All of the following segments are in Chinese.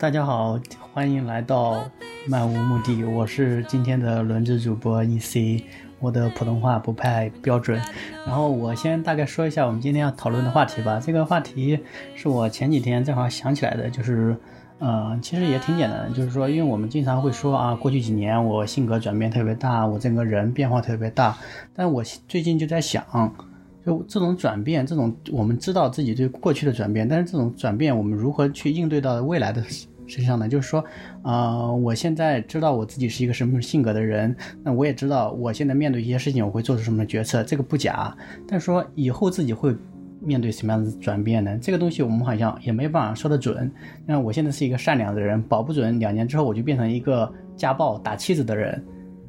大家好，欢迎来到漫无目的，我是今天的轮值主播 EC，我的普通话不太标准。然后我先大概说一下我们今天要讨论的话题吧。这个话题是我前几天正好想起来的，就是，呃，其实也挺简单的，就是说，因为我们经常会说啊，过去几年我性格转变特别大，我整个人变化特别大，但我最近就在想。就这种转变，这种我们知道自己对过去的转变，但是这种转变我们如何去应对到未来的身上呢？就是说，呃，我现在知道我自己是一个什么性格的人，那我也知道我现在面对一些事情我会做出什么决策，这个不假。但是说以后自己会面对什么样的转变呢？这个东西我们好像也没办法说得准。那我现在是一个善良的人，保不准两年之后我就变成一个家暴打妻子的人，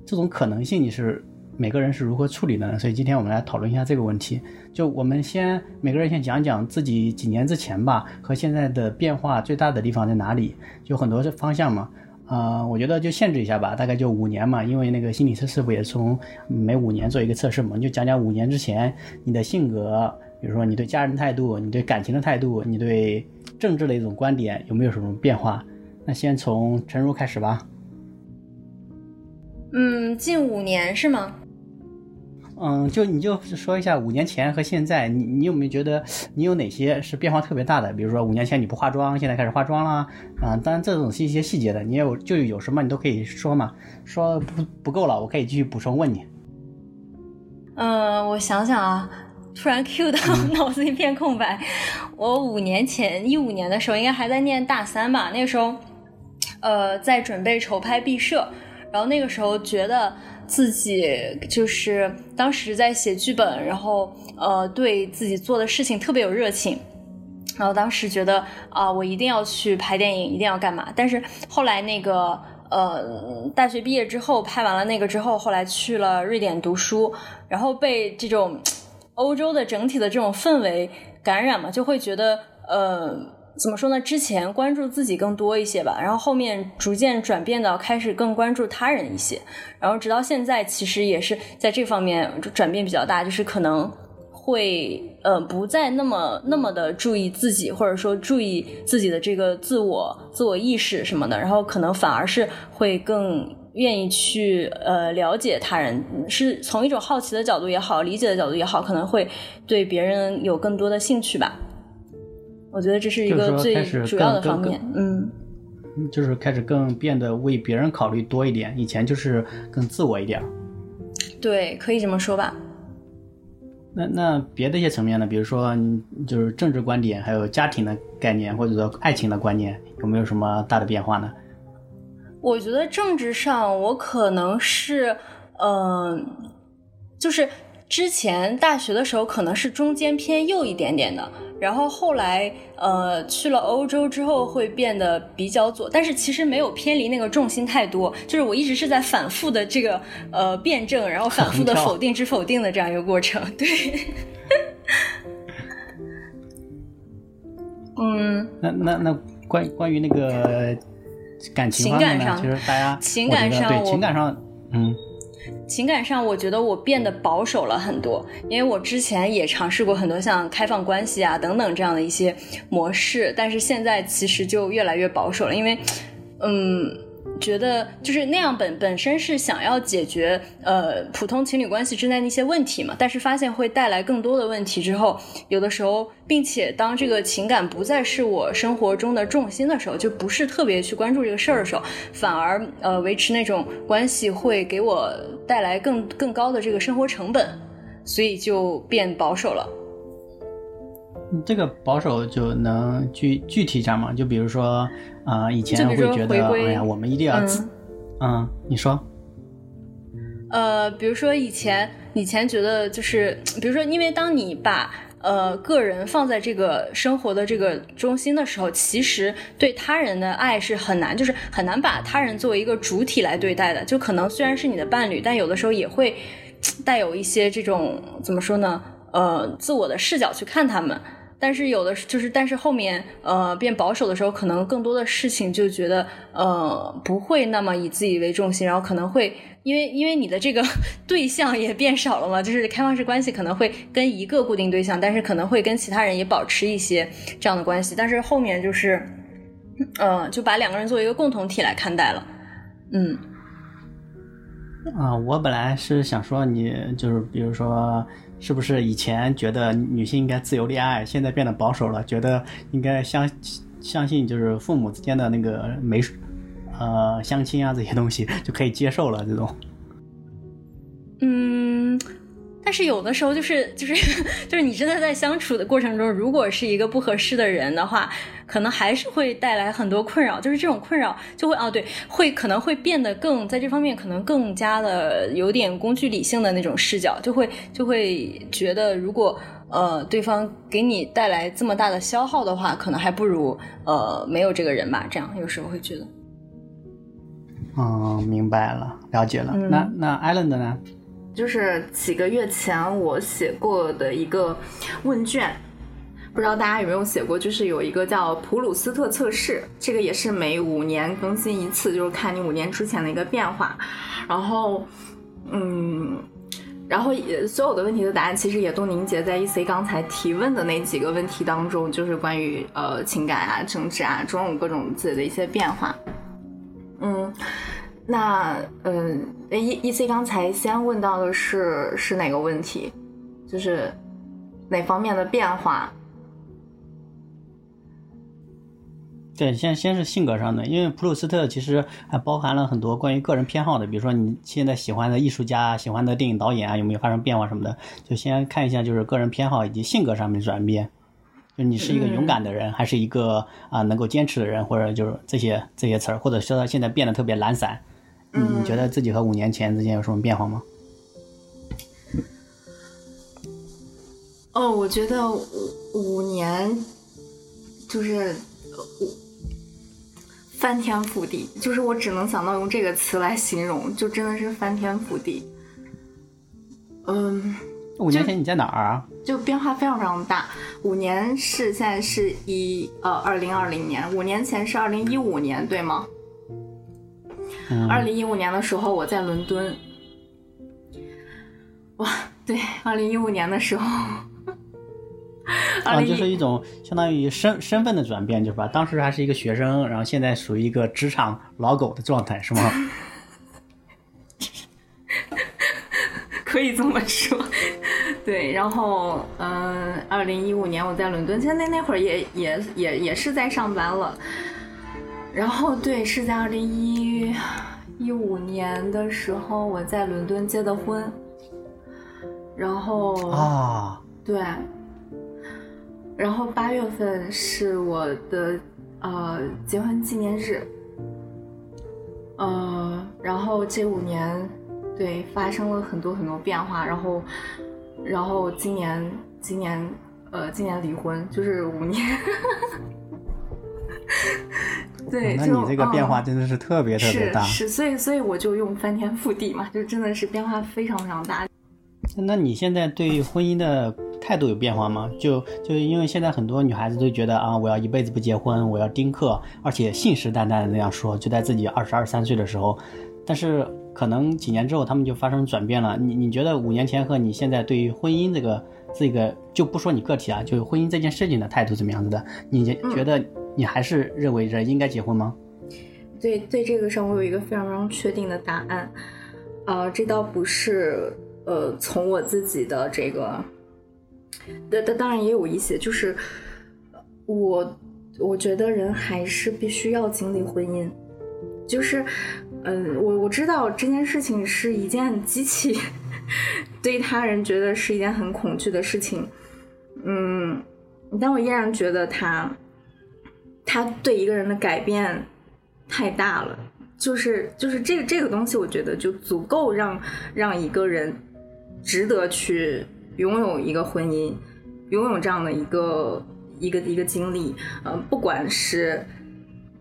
这种可能性你是？每个人是如何处理的呢？所以今天我们来讨论一下这个问题。就我们先每个人先讲讲自己几年之前吧，和现在的变化最大的地方在哪里？就很多方向嘛。呃，我觉得就限制一下吧，大概就五年嘛，因为那个心理测试不也从每五年做一个测试嘛？你就讲讲五年之前你的性格，比如说你对家人态度、你对感情的态度、你对政治的一种观点有没有什么变化？那先从陈如开始吧。嗯，近五年是吗？嗯，就你就说一下五年前和现在，你你有没有觉得你有哪些是变化特别大的？比如说五年前你不化妆，现在开始化妆啦，啊，当然这种是一些细节的，你有就有什么你都可以说嘛，说不不够了，我可以继续补充问你。嗯，我想想啊，突然 Q 到 脑子一片空白。我五年前一五年的时候，应该还在念大三吧，那个时候，呃，在准备筹拍毕设，然后那个时候觉得。自己就是当时在写剧本，然后呃对自己做的事情特别有热情，然后当时觉得啊我一定要去拍电影，一定要干嘛。但是后来那个呃大学毕业之后拍完了那个之后，后来去了瑞典读书，然后被这种欧洲的整体的这种氛围感染嘛，就会觉得呃。怎么说呢？之前关注自己更多一些吧，然后后面逐渐转变到开始更关注他人一些，然后直到现在，其实也是在这方面转变比较大，就是可能会呃不再那么那么的注意自己，或者说注意自己的这个自我自我意识什么的，然后可能反而是会更愿意去呃了解他人，是从一种好奇的角度也好，理解的角度也好，可能会对别人有更多的兴趣吧。我觉得这是一个最主要的方面，嗯，就是开始更变得为别人考虑多一点，以前就是更自我一点。对，可以这么说吧。那那别的一些层面呢？比如说，就是政治观点，还有家庭的概念，或者说爱情的观念，有没有什么大的变化呢？我觉得政治上，我可能是，嗯，就是之前大学的时候，可能是中间偏右一点点的。然后后来，呃，去了欧洲之后会变得比较左，但是其实没有偏离那个重心太多，就是我一直是在反复的这个呃辩证，然后反复的否定之否定的这样一个过程。对，嗯，那那那关关于那个感情方面呢？其实大家情感上对情感上，嗯。情感上，我觉得我变得保守了很多，因为我之前也尝试过很多像开放关系啊等等这样的一些模式，但是现在其实就越来越保守了，因为，嗯。觉得就是那样本本身是想要解决呃普通情侣关系之间的一些问题嘛，但是发现会带来更多的问题之后，有的时候，并且当这个情感不再是我生活中的重心的时候，就不是特别去关注这个事儿的时候，反而呃维持那种关系会给我带来更更高的这个生活成本，所以就变保守了。这个保守就能具具体讲吗？就比如说，啊，以前会觉得，哎呀，我们一定要，嗯，你说，呃，比如说以前，以前觉得就是，比如说，因为当你把呃个人放在这个生活的这个中心的时候，其实对他人的爱是很难，就是很难把他人作为一个主体来对待的。就可能虽然是你的伴侣，但有的时候也会 带有一些这种怎么说呢？呃，自我的视角去看他们。但是有的就是，但是后面呃变保守的时候，可能更多的事情就觉得呃不会那么以自己为重心，然后可能会因为因为你的这个 对象也变少了嘛，就是开放式关系可能会跟一个固定对象，但是可能会跟其他人也保持一些这样的关系，但是后面就是呃就把两个人作为一个共同体来看待了，嗯。啊，我本来是想说你就是比如说。是不是以前觉得女性应该自由恋爱，现在变得保守了，觉得应该相相信就是父母之间的那个媒，呃，相亲啊这些东西就可以接受了这种。嗯。但是有的时候就是就是就是你真的在相处的过程中，如果是一个不合适的人的话，可能还是会带来很多困扰。就是这种困扰就会哦，对，会可能会变得更在这方面可能更加的有点工具理性的那种视角，就会就会觉得如果呃对方给你带来这么大的消耗的话，可能还不如呃没有这个人吧。这样有时候会觉得。嗯，明白了，了解了。那那艾伦的呢？就是几个月前我写过的一个问卷，不知道大家有没有写过？就是有一个叫普鲁斯特测试，这个也是每五年更新一次，就是看你五年之前的一个变化。然后，嗯，然后所有的问题的答案其实也都凝结在 E C 刚才提问的那几个问题当中，就是关于呃情感啊、政治啊种种各种自己的一些变化。嗯。那嗯，E E C 刚才先问到的是是哪个问题？就是哪方面的变化？对，先先是性格上的，因为普鲁斯特其实还包含了很多关于个人偏好的，比如说你现在喜欢的艺术家、喜欢的电影导演啊，有没有发生变化什么的？就先看一下，就是个人偏好以及性格上面转变。就你是一个勇敢的人，还是一个啊能够坚持的人，或者就是这些这些词儿，或者说他现在变得特别懒散。你觉得自己和五年前之间有什么变化吗？哦，我觉得五五年就是翻天覆地，就是我只能想到用这个词来形容，就真的是翻天覆地。嗯，五年前你在哪儿啊？就变化非常非常大。五年是现在是一呃二零二零年，五年前是二零一五年，对吗？二零一五年的时候，我在伦敦。哇，对，二零一五年的时候，啊，就是一种相当于身身份的转变，就是吧？当时还是一个学生，然后现在属于一个职场老狗的状态，是吗？可以这么说。对，然后，嗯，二零一五年我在伦敦，现在那会儿也也也也是在上班了。然后对，是在二零一一五年的时候，我在伦敦结的婚。然后啊，对，然后八月份是我的呃结婚纪念日。呃，然后这五年对发生了很多很多变化，然后然后今年今年呃今年离婚，就是五年。对，那你这个变化真的是特别特别大，是，所以所以我就用翻天覆地嘛，就真的是变化非常非常大。那你现在对婚姻的态度有变化吗？就就因为现在很多女孩子都觉得啊，我要一辈子不结婚，我要丁克，而且信誓旦旦的那样说，就在自己二十二三岁的时候。但是可能几年之后，他们就发生转变了。你你觉得五年前和你现在对于婚姻这个这个，就不说你个体啊，就婚姻这件事情的态度怎么样子的？你觉得？你还是认为人应该结婚吗？对，对这个上我有一个非常非常确定的答案，啊，这倒不是呃从我自己的这个，但但当然也有一些，就是我我觉得人还是必须要经历婚姻，就是嗯，我我知道这件事情是一件极其 对他人觉得是一件很恐惧的事情，嗯，但我依然觉得他。他对一个人的改变太大了，就是就是这个这个东西，我觉得就足够让让一个人值得去拥有一个婚姻，拥有这样的一个一个一个经历。嗯，不管是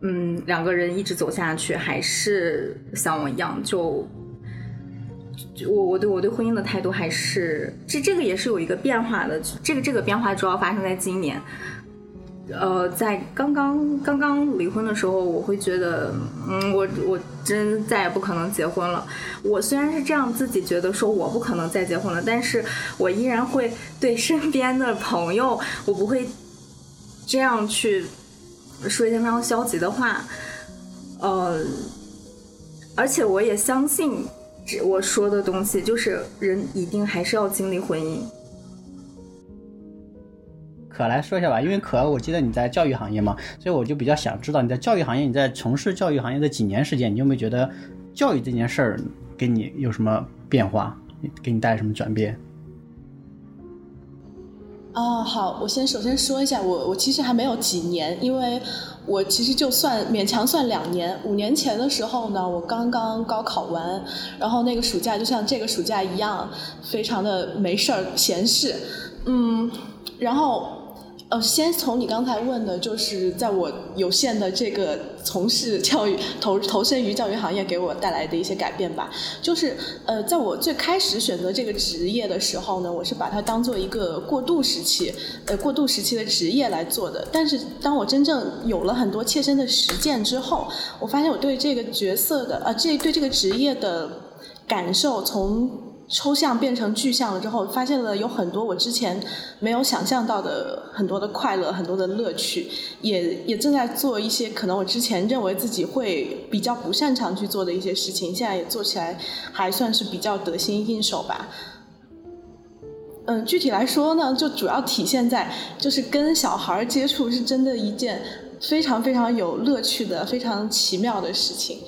嗯两个人一直走下去，还是像我一样就我我对我对婚姻的态度还是这这个也是有一个变化的，这个这个变化主要发生在今年。呃，在刚刚刚刚离婚的时候，我会觉得，嗯，我我真再也不可能结婚了。我虽然是这样自己觉得说我不可能再结婚了，但是我依然会对身边的朋友，我不会这样去说一些非常消极的话。呃，而且我也相信我说的东西，就是人一定还是要经历婚姻。可来说一下吧，因为可我记得你在教育行业嘛，所以我就比较想知道你在教育行业，你在从事教育行业的几年时间，你有没有觉得教育这件事儿给你有什么变化，给你带来什么转变？啊，好，我先首先说一下，我我其实还没有几年，因为我其实就算勉强算两年，五年前的时候呢，我刚刚高考完，然后那个暑假就像这个暑假一样，非常的没事儿闲事，嗯，然后。呃，先从你刚才问的，就是在我有限的这个从事教育、投投身于教育行业给我带来的一些改变吧。就是呃，在我最开始选择这个职业的时候呢，我是把它当做一个过渡时期，呃，过渡时期的职业来做的。但是当我真正有了很多切身的实践之后，我发现我对这个角色的，呃，这对这个职业的感受从。抽象变成具象了之后，发现了有很多我之前没有想象到的很多的快乐，很多的乐趣，也也正在做一些可能我之前认为自己会比较不擅长去做的一些事情，现在也做起来还算是比较得心应手吧。嗯，具体来说呢，就主要体现在就是跟小孩接触是真的一件非常非常有乐趣的、非常奇妙的事情。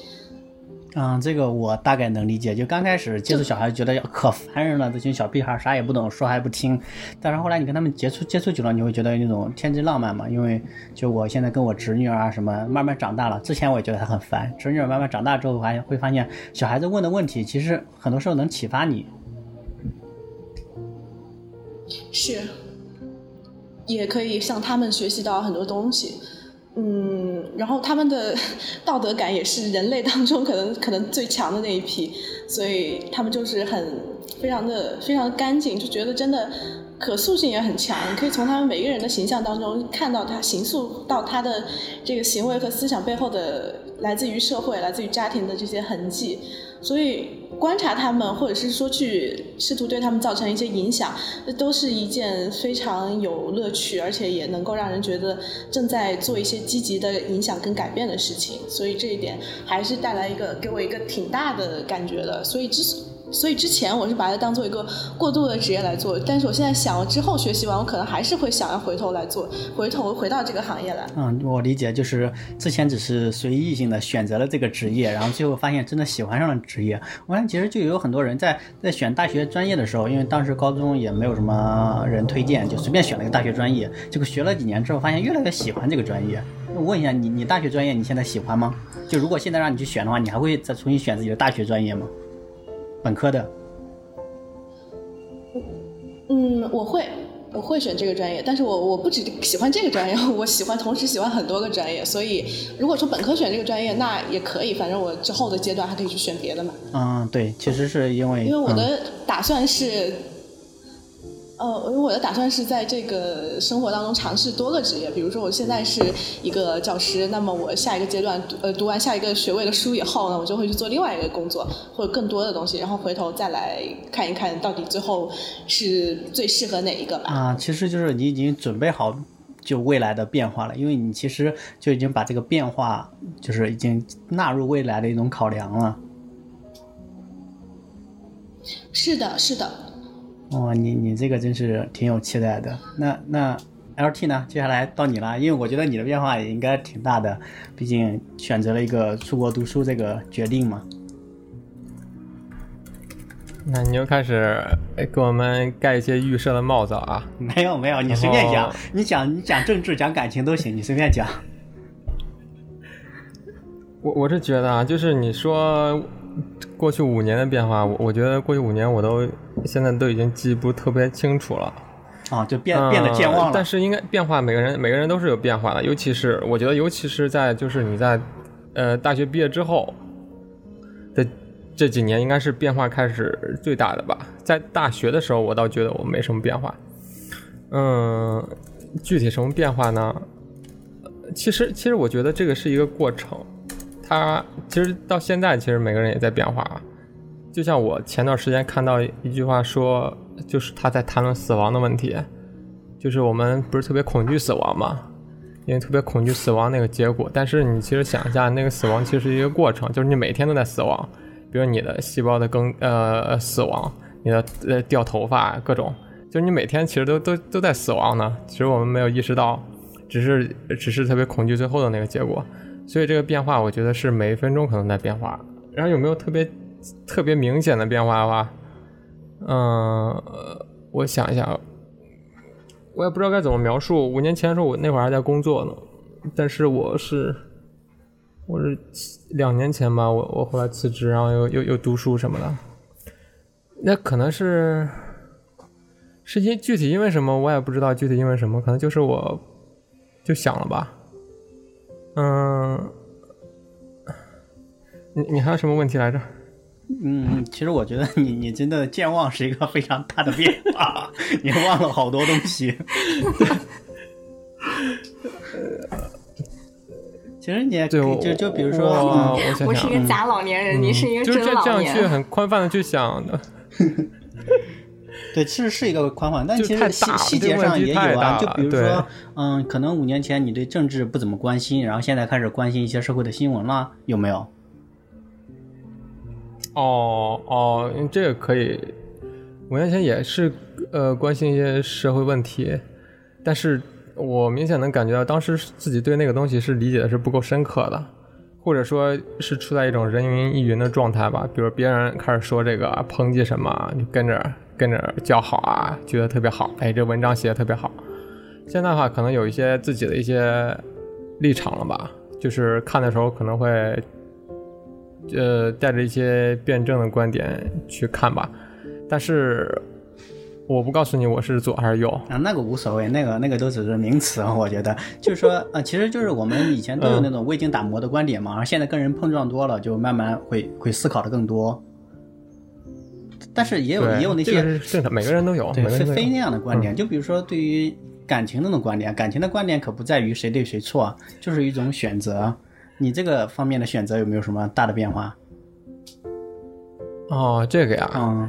嗯，这个我大概能理解。就刚开始接触小孩，觉得可烦人了，这群小屁孩啥也不懂，说还不听。但是后来你跟他们接触接触久了，你会觉得那种天真浪漫嘛。因为就我现在跟我侄女儿啊什么慢慢长大了，之前我也觉得她很烦。侄女儿慢慢长大之后，还会发现小孩子问的问题，其实很多时候能启发你。是，也可以向他们学习到很多东西。嗯，然后他们的 道德感也是人类当中可能可能最强的那一批，所以他们就是很非常的非常的干净，就觉得真的可塑性也很强，你可以从他们每个人的形象当中看到他形塑到他的这个行为和思想背后的来自于社会、来自于家庭的这些痕迹，所以。观察他们，或者是说去试图对他们造成一些影响，那都是一件非常有乐趣，而且也能够让人觉得正在做一些积极的影响跟改变的事情。所以这一点还是带来一个给我一个挺大的感觉的。所以之所以之前我是把它当做一个过渡的职业来做，但是我现在想之后学习完，我可能还是会想要回头来做，回头回到这个行业来。嗯，我理解，就是之前只是随意性的选择了这个职业，然后最后发现真的喜欢上了职业。我看其实就有很多人在在选大学专业的时候，因为当时高中也没有什么人推荐，就随便选了一个大学专业，结果学了几年之后，发现越来越喜欢这个专业。我问一下你，你大学专业你现在喜欢吗？就如果现在让你去选的话，你还会再重新选自己的大学专业吗？本科的，嗯，我会，我会选这个专业，但是我我不只喜欢这个专业，我喜欢同时喜欢很多个专业，所以如果说本科选这个专业，那也可以，反正我之后的阶段还可以去选别的嘛。嗯，对，其实是因为因为我的打算是。呃，因为我的打算是在这个生活当中尝试多个职业，比如说我现在是一个教师，那么我下一个阶段读呃读完下一个学位的书以后呢，我就会去做另外一个工作或者更多的东西，然后回头再来看一看到底最后是最适合哪一个吧。啊，其实就是你已经准备好就未来的变化了，因为你其实就已经把这个变化就是已经纳入未来的一种考量了。是的，是的。哦，你你这个真是挺有期待的。那那 L T 呢？接下来到你了，因为我觉得你的变化也应该挺大的，毕竟选择了一个出国读书这个决定嘛。那你又开始给我们盖一些预设的帽子啊？没有没有，你随便讲，你讲你讲政治讲感情都行，你随便讲。我我是觉得啊，就是你说。过去五年的变化，我我觉得过去五年我都现在都已经记不特别清楚了，啊，就变变得健忘了。但是应该变化，每个人每个人都是有变化的，尤其是我觉得，尤其是在就是你在呃大学毕业之后的这几年应该是变化开始最大的吧。在大学的时候，我倒觉得我没什么变化。嗯，具体什么变化呢？其实，其实我觉得这个是一个过程。他其实到现在，其实每个人也在变化。就像我前段时间看到一句话说，就是他在谈论死亡的问题，就是我们不是特别恐惧死亡嘛，因为特别恐惧死亡那个结果。但是你其实想一下，那个死亡其实是一个过程，就是你每天都在死亡。比如你的细胞的更呃死亡，你的呃掉头发各种，就是你每天其实都都都在死亡呢。其实我们没有意识到，只是只是特别恐惧最后的那个结果。所以这个变化，我觉得是每一分钟可能在变化。然后有没有特别特别明显的变化的话，嗯，我想一下，我也不知道该怎么描述。五年前的时候，我那会儿还在工作呢，但是我是我是两年前吧，我我后来辞职，然后又又又读书什么的。那可能是是因具体因为什么，我也不知道具体因为什么，可能就是我就想了吧。嗯，你你还有什么问题来着？嗯，其实我觉得你你真的健忘是一个非常大的变化，你忘了好多东西。其实你也可以就就比如说，我嗯我想想我是一，个假老年人，你是一个就是这这真老样去。很宽泛的去想的。对，其实是一个宽泛，但其实细细节上也有啊。就比如说，嗯，可能五年前你对政治不怎么关心，然后现在开始关心一些社会的新闻了，有没有？哦哦，这个可以。五年前也是呃关心一些社会问题，但是我明显能感觉到当时自己对那个东西是理解的是不够深刻的，或者说是处在一种人云亦云的状态吧。比如别人开始说这个抨击什么，你跟着跟着叫好啊，觉得特别好，哎，这文章写的特别好。现在的话，可能有一些自己的一些立场了吧，就是看的时候可能会呃，带着一些辩证的观点去看吧，但是我不告诉你我是左还是右。啊，那个无所谓，那个那个都只是名词，我觉得就是说，呃，其实就是我们以前都有那种未经打磨的观点嘛，现在跟人碰撞多了，就慢慢会会思考的更多。但是也有，也有那些是正常，每个人都有，对每个人都有。嗯非非那样的观点，就比如说对于感情那种观点，感情的观点可不在于谁对谁错，就是一种选择。你这个方面的选择有没有什么大的变化？哦，这个呀，嗯，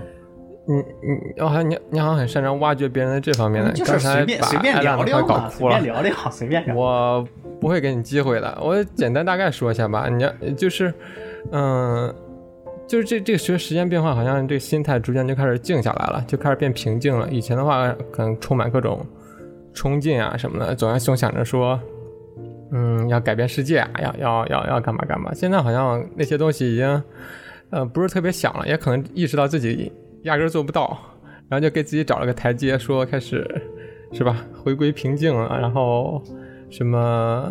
你你，哦，还你你好像很擅长挖掘别人的这方面的，就是随便随便聊聊随便。聊聊，随便聊。我不会给你机会的，我简单大概说一下吧。你要就是，嗯、就是这这个随时间变化，好像这心态逐渐就开始静下来了，就开始变平静了。以前的话，可能充满各种冲劲啊什么的，总要总想着说，嗯，要改变世界啊，要要要要干嘛干嘛。现在好像那些东西已经，呃，不是特别想了，也可能意识到自己压根做不到，然后就给自己找了个台阶，说开始是吧，回归平静了，然后什么，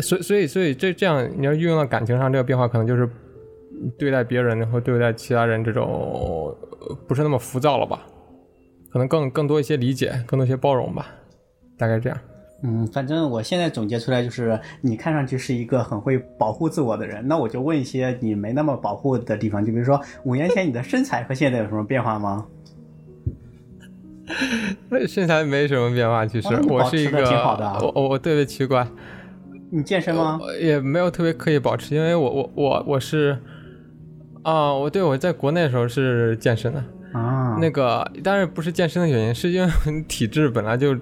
所所以所以这这样，你要运用到感情上，这个变化可能就是对待别人和对待其他人这种呃不是那么浮躁了吧，可能更更多一些理解，更多一些包容吧，大概这样。嗯，反正我现在总结出来就是，你看上去是一个很会保护自我的人，那我就问一些你没那么保护的地方，就比如说五年前你的身材和现在有什么变化吗？身材没什么变化，其实、我是一个，挺好的啊我我我特别奇怪，你健身吗？我也没有特别刻意保持，因为我我我我是啊，我对我在国内的时候是健身的，啊，那个当然不是健身的原因，是因为体质本来就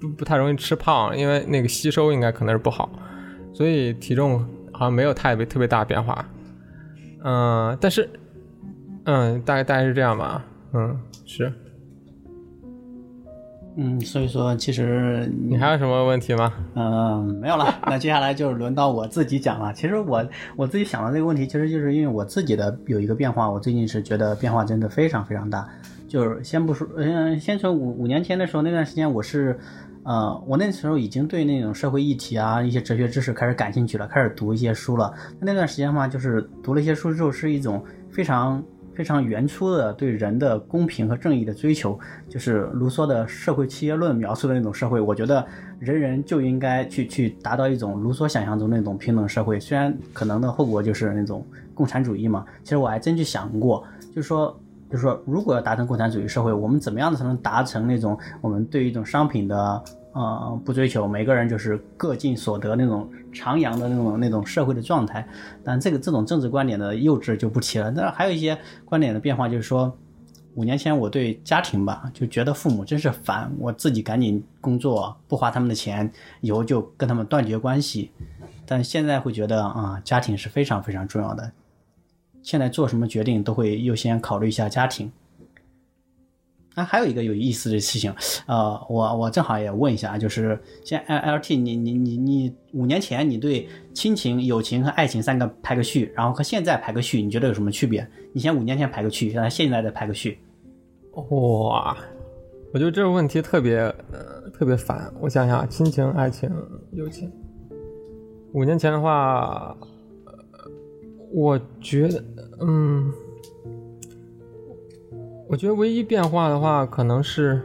不不太容易吃胖，因为那个吸收应该可能是不好，所以体重好像没有太别特别大变化。嗯，但是嗯，大概大概是这样吧。嗯，是嗯，所以说其实你还有什么问题吗？嗯，没有了。那接下来就是轮到我自己讲了。其实我我自己想到这个问题，其实就是因为我自己的有一个变化，我最近是觉得变化真的非常非常大。就是先不说，嗯，先从五五年前的时候那段时间，我是，呃，我那时候已经对那种社会议题啊、一些哲学知识开始感兴趣了，开始读一些书了。那段时间嘛，就是读了一些书之后，是一种非常非常原初的对人的公平和正义的追求，就是卢梭的社会契约论描述的那种社会。我觉得人人就应该去去达到一种卢梭想象中那种平等社会，虽然可能的后果就是那种共产主义嘛。其实我还真去想过，就是说。就是说，如果要达成共产主义社会，我们怎么样才能达成那种我们对一种商品的呃不追求，每个人就是各尽所得那种徜徉的那种那种社会的状态？但这个这种政治观点的幼稚就不提了。那还有一些观点的变化，就是说，五年前我对家庭吧就觉得父母真是烦，我自己赶紧工作，不花他们的钱，以后就跟他们断绝关系。但现在会觉得啊，家庭是非常非常重要的。现在做什么决定都会优先考虑一下家庭。啊，还有一个有意思的事情，呃，我我正好也问一下，就是现 L L T，你你你你五年前你对亲情、友情和爱情三个排个序，然后和现在排个序，你觉得有什么区别？你先五年前排个序，现在现在再排个序。哇，我觉得这个问题特别呃特别烦。我想想，亲情、爱情、友情，五年前的话。呃我觉得，嗯，我觉得唯一变化的话，可能是，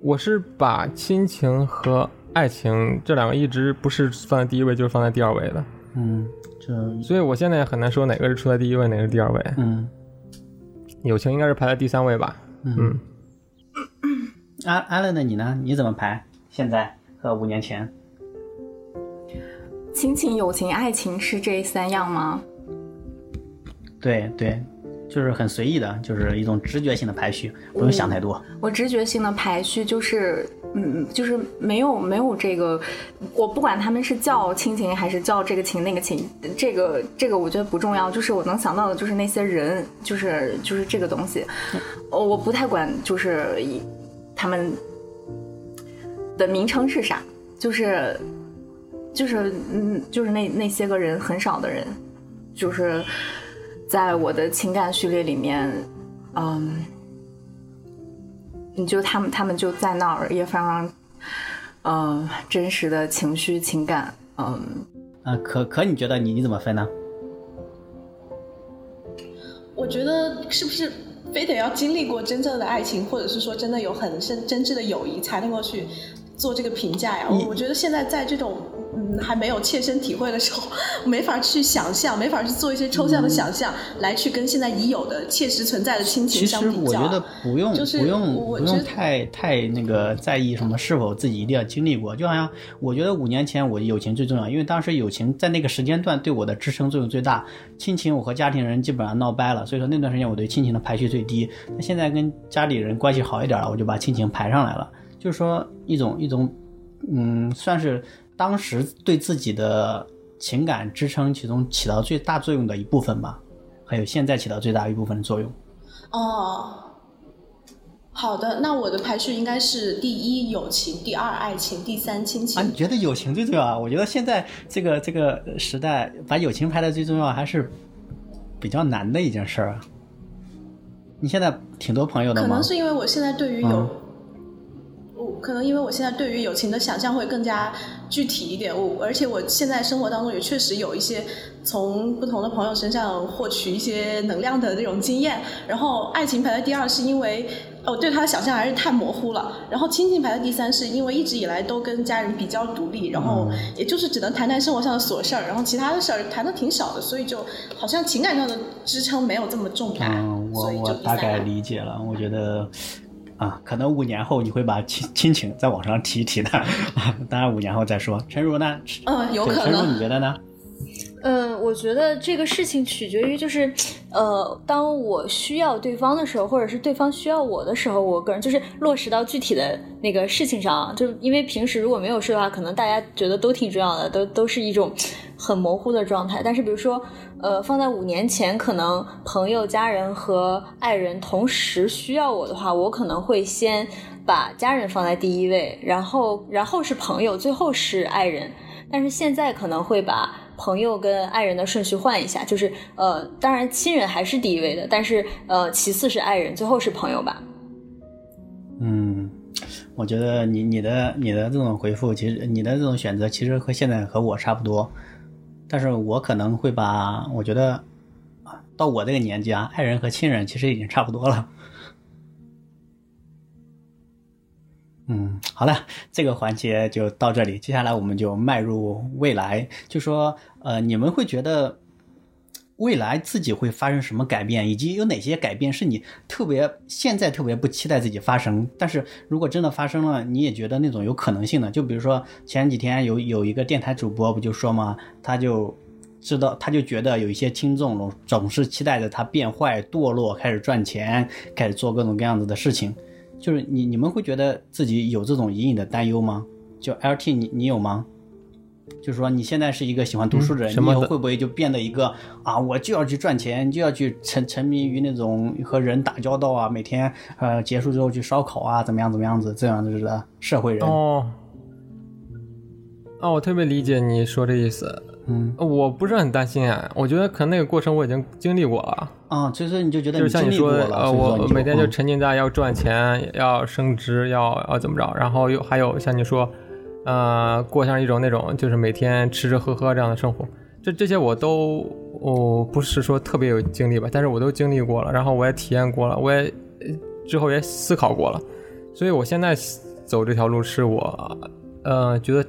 我是把亲情和爱情这两个一直不是放在第一位，就是放在第二位的。嗯，这，所以我现在也很难说哪个是处在第一位，哪个是第二位。嗯，友情应该是排在第三位吧。嗯。阿阿乐的？你呢？你怎么排？现在和五年前？亲情、友情、爱情是这三样吗？对对，就是很随意的，就是一种直觉性的排序，不用想太多。我直觉性的排序就是，嗯，就是没有没有这个，我不管他们是叫亲情还是叫这个情那个情，这个这个我觉得不重要，就是我能想到的就是那些人，就是就是这个东西，我我不太管，就是他们的名称是啥，就是。就是嗯，就是那那些个人很少的人，就是在我的情感序列里面，嗯，你就他们他们就在那儿，也非常嗯真实的情绪情感，嗯啊，可可你觉得你你怎么分呢？我觉得是不是非得要经历过真正的爱情，或者是说真的有很深真挚的友谊，才能够去做这个评价呀？我我觉得现在在这种。嗯，还没有切身体会的时候，没法去想象，没法去做一些抽象的想象，来去跟现在已有的切实存在的亲情相比较。其实我觉得不用，不用，不用太太那个在意什么是否自己一定要经历过。就好像我觉得五年前我友情最重要，因为当时友情在那个时间段对我的支撑作用最大。亲情我和家庭人基本上闹掰了，所以说那段时间我对亲情的排序最低。那现在跟家里人关系好一点了，我就把亲情排上来了。就是说一种一种，嗯，算是。当时对自己的情感支撑，其中起到最大作用的一部分吧，还有现在起到最大一部分的作用。哦，好的，那我的排序应该是第一友情，第二爱情，第三亲情。啊，你觉得友情最重要啊？我觉得现在这个这个时代，把友情排在最重要还是比较难的一件事儿啊。你现在挺多朋友的吗？可能是因为我现在对于友。可能因为我现在对于友情的想象会更加具体一点，我而且我现在生活当中也确实有一些从不同的朋友身上获取一些能量的这种经验。然后爱情排在第二，是因为哦对他的想象还是太模糊了。然后亲情排在第三，是因为一直以来都跟家人比较独立，然后也就是只能谈谈生活上的琐事儿，然后其他的事儿谈的挺少的，所以就好像情感上的支撑没有这么重大。嗯，我我大概理解了，我觉得。啊，可能五年后你会把亲亲情再往上提一提的，啊，当然五年后再说。陈如呢？嗯，有可能。陈如，你觉得呢？嗯，我觉得这个事情取决于，就是，呃，当我需要对方的时候，或者是对方需要我的时候，我个人就是落实到具体的那个事情上。就因为平时如果没有事的话，可能大家觉得都挺重要的，都都是一种很模糊的状态。但是比如说。呃，放在五年前，可能朋友、家人和爱人同时需要我的话，我可能会先把家人放在第一位，然后然后是朋友，最后是爱人。但是现在可能会把朋友跟爱人的顺序换一下，就是呃，当然亲人还是第一位的，但是呃，其次是爱人，最后是朋友吧。嗯，我觉得你你的你的这种回复，其实你的这种选择，其实和现在和我差不多。但是我可能会把，我觉得到我这个年纪啊，爱人和亲人其实已经差不多了。嗯，好了，这个环节就到这里，接下来我们就迈入未来，就说呃，你们会觉得未来自己会发生什么改变，以及有哪些改变是你特别现在特别不期待自己发生，但是如果真的发生了，你也觉得那种有可能性的，就比如说前几天有有一个电台主播不就说吗？他就知道，他就觉得有一些听众总总是期待着他变坏、堕落，开始赚钱，开始做各种各样子的事情。就是你你们会觉得自己有这种隐隐的担忧吗？就 LT 你你有吗？就是说你现在是一个喜欢读书的人，你以后会不会就变得一个啊，我就要去赚钱，就要去沉沉迷于那种和人打交道啊，每天呃结束之后去烧烤啊，怎么样怎么样子这样子的社会人？哦，哦，我特别理解你说这意思。嗯我不是很担心啊，我觉得可能那个过程我已经经历过了。啊，所以说你就觉得就像你说的，呃，我每天就嗯。沉浸在要赚钱、要升职、要要怎么着，然后又还有像你说，呃，过上一种那种就是每天吃吃喝喝这样的生活，这这些我都我、不是说特别有经历吧，但是我都经历过了，然后我也体验过了，我也呃之后也思考过了，所以我现在走这条路是我呃觉得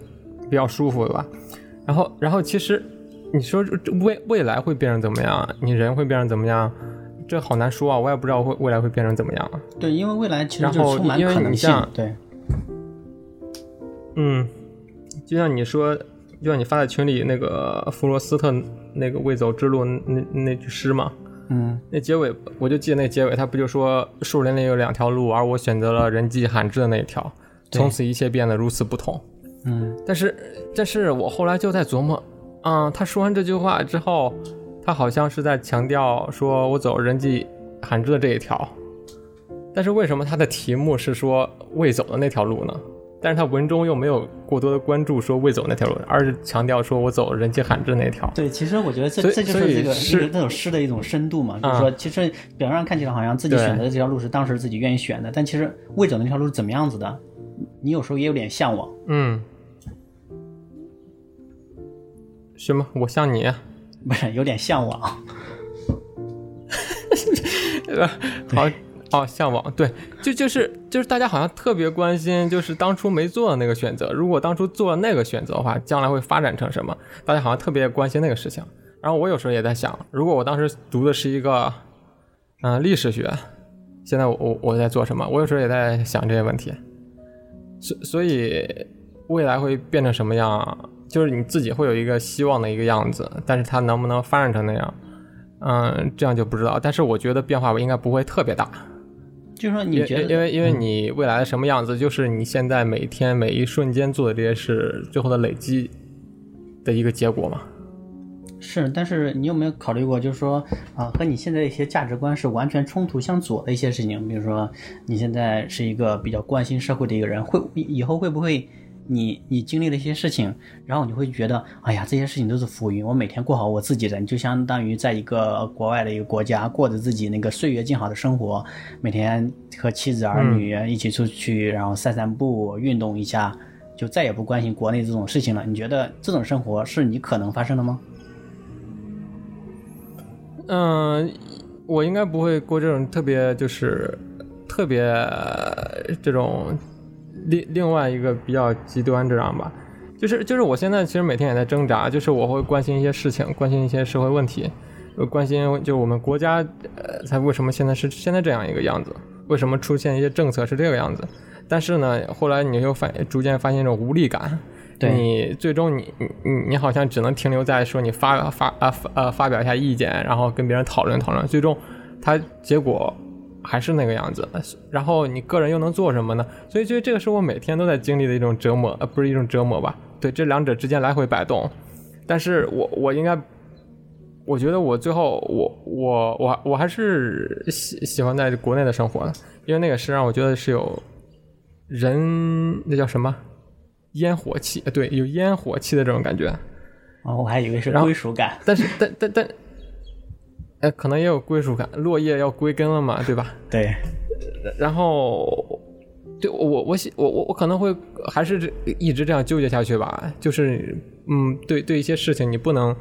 比较舒服的吧。然后，然后其实你说这未未来会变成怎么样？你人会变成怎么样？这好难说啊，我也不知道会未来会变成怎么样。对，因为未来其实就充满可能性，对，嗯，就像你说，就像你发在群里那个弗罗斯特那个未走之路那那句诗嘛，嗯那结尾我就记得那结尾，他不就说树林里有两条路，而我选择了人迹罕至的那一条，从此一切变得如此不同。嗯但是，但是我后来就在琢磨，啊、他说完这句话之后，他好像是在强调说我走人迹罕至的这一条，但是为什么他的题目是说未走的那条路呢？但是他文中又没有过多的关注说未走那条路，而是强调说我走人迹罕至那条。对，其实我觉得这这就是这个是这首诗的一种深度嘛，就是啊说，其实表面上看起来好像自己选择的这条路是当时自己愿意选的，但其实未走那条路是怎么样子的，你有时候也有点向往。嗯，是吗？我像你，不是有点向往，呃，好。哦，向往对，就就是就是大家好像特别关心，就是当初没做的那个选择，如果当初做了那个选择的话，将来会发展成什么？大家好像特别关心那个事情。然后我有时候也在想，如果我当时读的是一个，嗯、历史学，现在我我我在做什么？我有时候也在想这些问题。所所以未来会变成什么样？就是你自己会有一个希望的一个样子，但是它能不能发展成那样，嗯，这样就不知道。但是我觉得变化应该不会特别大。就是说你觉得，因为因为嗯你未来什么样子，就是你现在每天每一瞬间做的这些事，最后的累积的一个结果嘛。是，但是你有没有考虑过，就是说啊、和你现在一些价值观是完全冲突相左的一些事情？比如说，你现在是一个比较关心社会的一个人，会以后会不会你你经历了一些事情，然后你会觉得，哎呀，这些事情都是浮云，我每天过好我自己的，你就相当于在一个国外的一个国家过着自己那个岁月静好的生活，每天和妻子儿女一起出去，然后散散步，运动一下。就再也不关心国内这种事情了。你觉得这种生活是你可能发生的吗？嗯，我应该不会过这种特别就是特别呃这种另另外一个比较极端这样吧。就是就是我现在其实每天也在挣扎，就是我会关心一些事情，关心一些社会问题，呃关心就我们国家呃，它为什么现在是现在这样一个样子，为什么出现一些政策是这个样子。但是呢，后来你又发逐渐发现一种无力感，你最终你你你你好像只能停留在说你发发啊发呃发表一下意见，然后跟别人讨论讨论，最终它结果还是那个样子。然后你个人又能做什么呢？所以，所以这个是我每天都在经历的一种折磨，呃，不是一种折磨吧？对，这两者之间来回摆动。但是我我应该，我觉得我最后我我我我还是喜喜欢在国内的生活的，因为那个是让我觉得是有人那叫什么烟火气，呃对，有烟火气的这种感觉。哦，我还以为是归属感。但是但但但，呃，可能也有归属感，落叶要归根了嘛，对吧？对，然后，对我我我我我我可能会还是这一直这样纠结下去吧。就是，嗯，对对一些事情你不能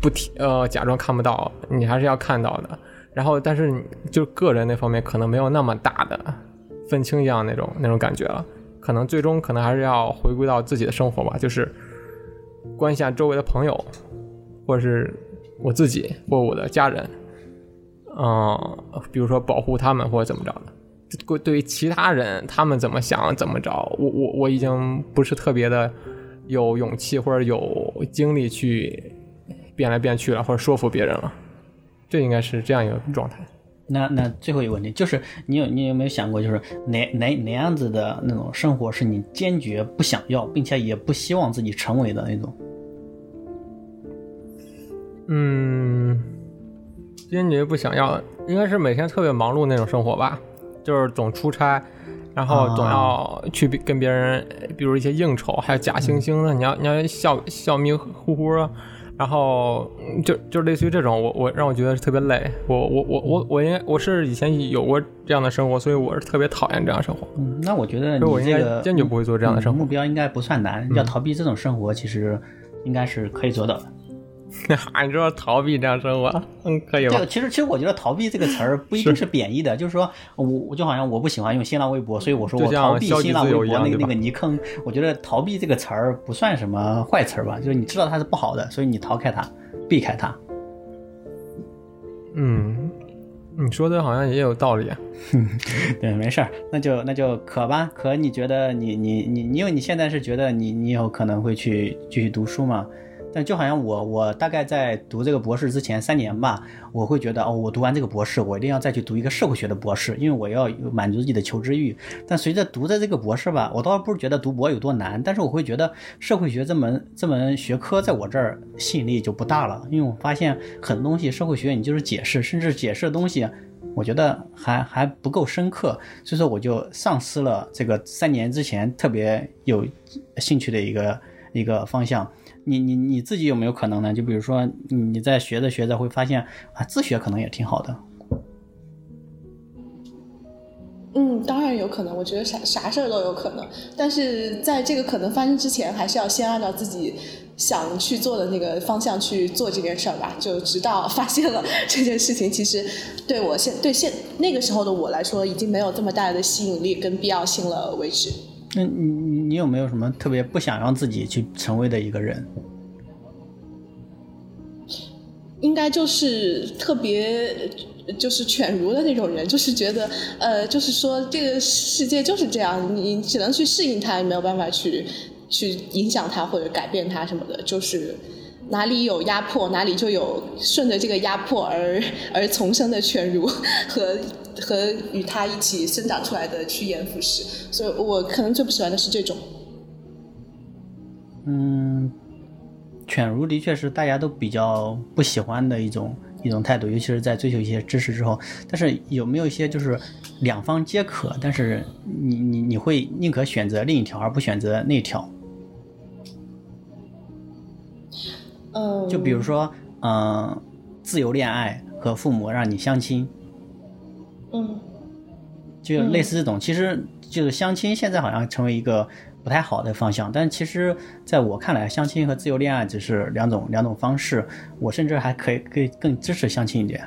不提呃假装看不到，你还是要看到的。然后，但是就个人那方面可能没有那么大的分清一样那种那种感觉了，可能最终可能还是要回归到自己的生活吧，就是关心下周围的朋友，或者是我自己或我的家人，嗯、比如说保护他们或者怎么着的。对对于其他人，他们怎么想怎么着，我我我已经不是特别的有勇气或者有精力去变来变去了，或者说服别人了。这应该是这样一个状态。那那最后一个问题就是，你有你有没有想过，就是哪哪哪样子的那种生活是你坚决不想要，并且也不希望自己成为的那种？嗯，坚决不想要，应该是每天特别忙碌那种生活吧，就是总出差，然后总要去跟别人，比如一些应酬，还有假惺惺的，你要你要笑笑眯糊糊的，然后嗯就就类似于这种，我我让我觉得是特别累，我我我我我应该我是以前有过这样的生活，所以我是特别讨厌这样的生活。嗯，那我觉得所以我应该你这个坚决不会做这样的生活嗯目标应该不算难，要逃避这种生活，其实应该是可以做到的。你说逃避这样生活，嗯，可以吧这个？其实，其实我觉得“逃避”这个词儿不一定是贬义的，就是说我我就好像我不喜欢用新浪微博，所以我说我逃避新浪微博那个那个泥坑。我觉得“逃避”这个词儿不算什么坏词儿吧，就是你知道它是不好的，所以你逃开它，避开它。嗯，你说的好像也有道理啊。对，没事儿，那就那就可吧。可你觉得你你你你，因为你现在是觉得你你有可能会去继续读书嘛？但就好像我我大概在读这个博士之前三年吧，我会觉得哦，我读完这个博士，我一定要再去读一个社会学的博士，因为我要满足自己的求知欲。但随着读的这个博士吧，我倒不是觉得读博有多难，但是我会觉得社会学这门这门学科在我这儿吸引力就不大了，因为我发现很多东西社会学你就是解释，甚至解释的东西。我觉得还还不够深刻，所以说我就丧失了这个三年之前特别有兴趣的一个一个方向。你你你自己有没有可能呢？就比如说你在学着学着会发现啊，自学可能也挺好的。嗯，当然有可能，我觉得啥啥事儿都有可能，但是在这个可能发生之前，还是要先按照自己想去做的那个方向去做这件事儿吧。就直到发现了 这件事情，其实对我现对现那个时候的我来说，已经没有这么大的吸引力跟必要性了为止。那你你有没有什么特别不想让自己去成为的一个人？应该就是特别就是犬儒的那种人，就是觉得呃，就是说这个世界就是这样，你只能去适应它，也没有办法去去影响它或者改变它什么的，就是哪里有压迫，哪里就有顺着这个压迫而而重生的犬儒 和和与它一起生长出来的趋炎附势，所以我可能最不喜欢的是这种。嗯，犬儒的确是大家都比较不喜欢的一种一种态度，尤其是在追求一些知识之后。但是有没有一些就是两方皆可，但是你你你会宁可选择另一条而不选择那条？嗯，就比如说，嗯、自由恋爱和父母让你相亲，嗯。就类似这种，其实就是相亲现在好像成为一个不太好的方向，但其实在我看来，相亲和自由恋爱只是两种两种方式，我甚至还可以可以更支持相亲一点。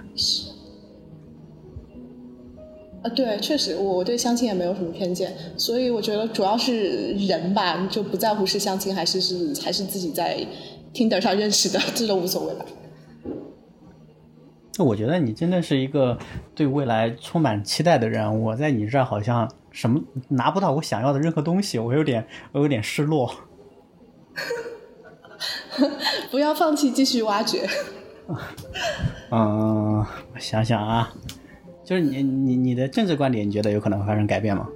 啊，对，确实，我我对相亲也没有什么偏见，所以我觉得主要是人吧，就不在乎是相亲还是是还是自己在 Tinder 上认识的，这都无所谓吧。那我觉得你真的是一个对未来充满期待的人，我在你这儿好像什么拿不到我想要的任何东西，我有点我有点失落。不要放弃，继续挖掘。嗯，我想想啊，就是你你你的政治观点，你觉得有可能会发生改变吗？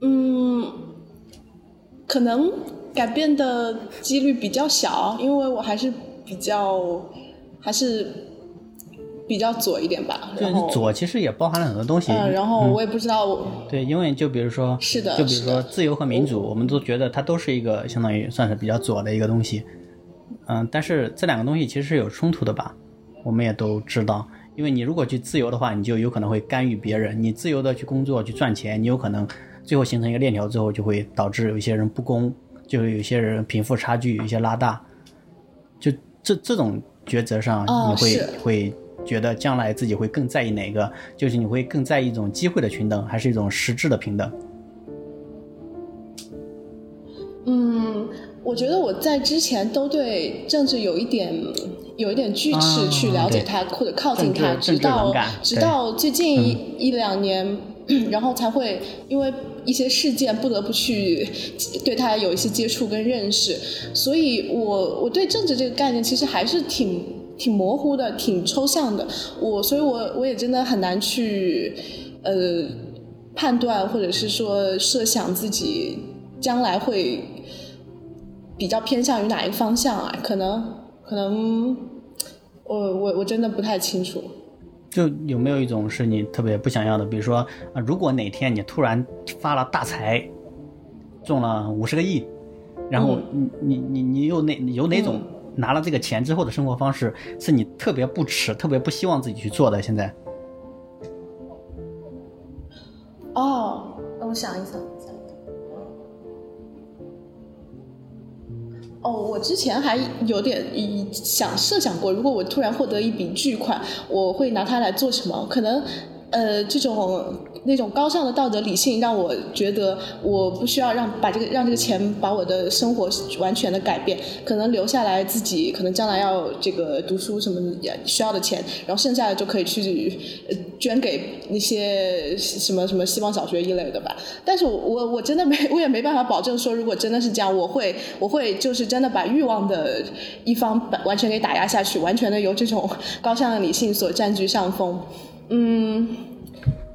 嗯，可能改变的几率比较小，因为我还是比较还是比较左一点吧。就是左其实也包含了很多东西。嗯，然后我也不知道我，对，因为就比如说，是的就比如说自由和民主，我们都觉得它都是一个相当于算是比较左的一个东西。嗯，但是这两个东西其实是有冲突的吧？我们也都知道，因为你如果去自由的话，你就有可能会干预别人；你自由的去工作去赚钱，你有可能最后形成一个链条之后，就会导致有一些人不公，就会有一些人贫富差距有一些拉大。这这种抉择上，哦你会是会觉得将来自己会更在意哪个？就是你会更在意一种机会的平等，还是一种实质的平等？嗯，我觉得我在之前都对政治有一点有一点拒斥，啊去了解对它或者靠近它，直到直到最近一、一两年，然后才会因为一些事件不得不去对它有一些接触跟认识，所以我我对政治这个概念其实还是挺挺模糊的，挺抽象的。我所以我，我也真的很难去呃判断，或者是说设想自己将来会比较偏向于哪一个方向啊？可能可能我我我真的不太清楚。就有没有一种是你特别不想要的？比如说啊、如果哪天你突然发了大财，中了五十个亿，然后你你你你有哪有哪种拿了这个钱之后的生活方式是你特别不耻、特别不希望自己去做的？现在哦，让我想一想。哦，我之前还有点想设想过，如果我突然获得一笔巨款，我会拿它来做什么？可能，呃，这种那种高尚的道德理性让我觉得我不需要让把这个让这个钱把我的生活完全的改变，可能留下来自己可能将来要这个读书什么需要的钱，然后剩下的就可以去捐给那些什么什么希望小学一类的吧。但是我我我真的没我也没办法保证说，如果真的是这样，我会我会就是真的把欲望的一方完全给打压下去，完全的由这种高尚的理性所占据上风。嗯，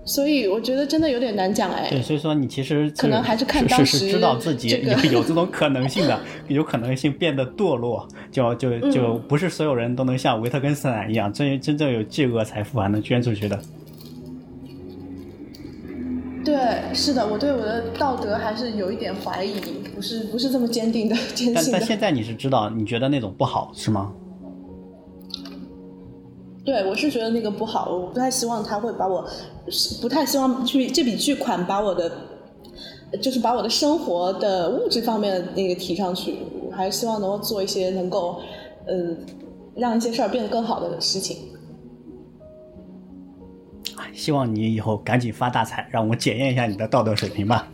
所以我觉得真的有点难讲哎。对，所以说你其实可能还是看当时知道自己这个有有这种可能性的，有可能性变得堕落，就就嗯就不是所有人都能像维特根斯坦一样，真真正有巨额财富还能捐出去的。对，是的，我对我的道德还是有一点怀疑，不是不是这么坚定的坚但信的。但现在你是知道，你觉得那种不好是吗？对，我是觉得那个不好，我不太希望他会把我，不太希望去这笔巨款把我的，就是把我的生活的物质方面的那个提上去，我还是希望能够做一些能够，呃，让一些事儿变得更好的事情。希望你以后赶紧发大财，让我检验一下你的道德水平吧。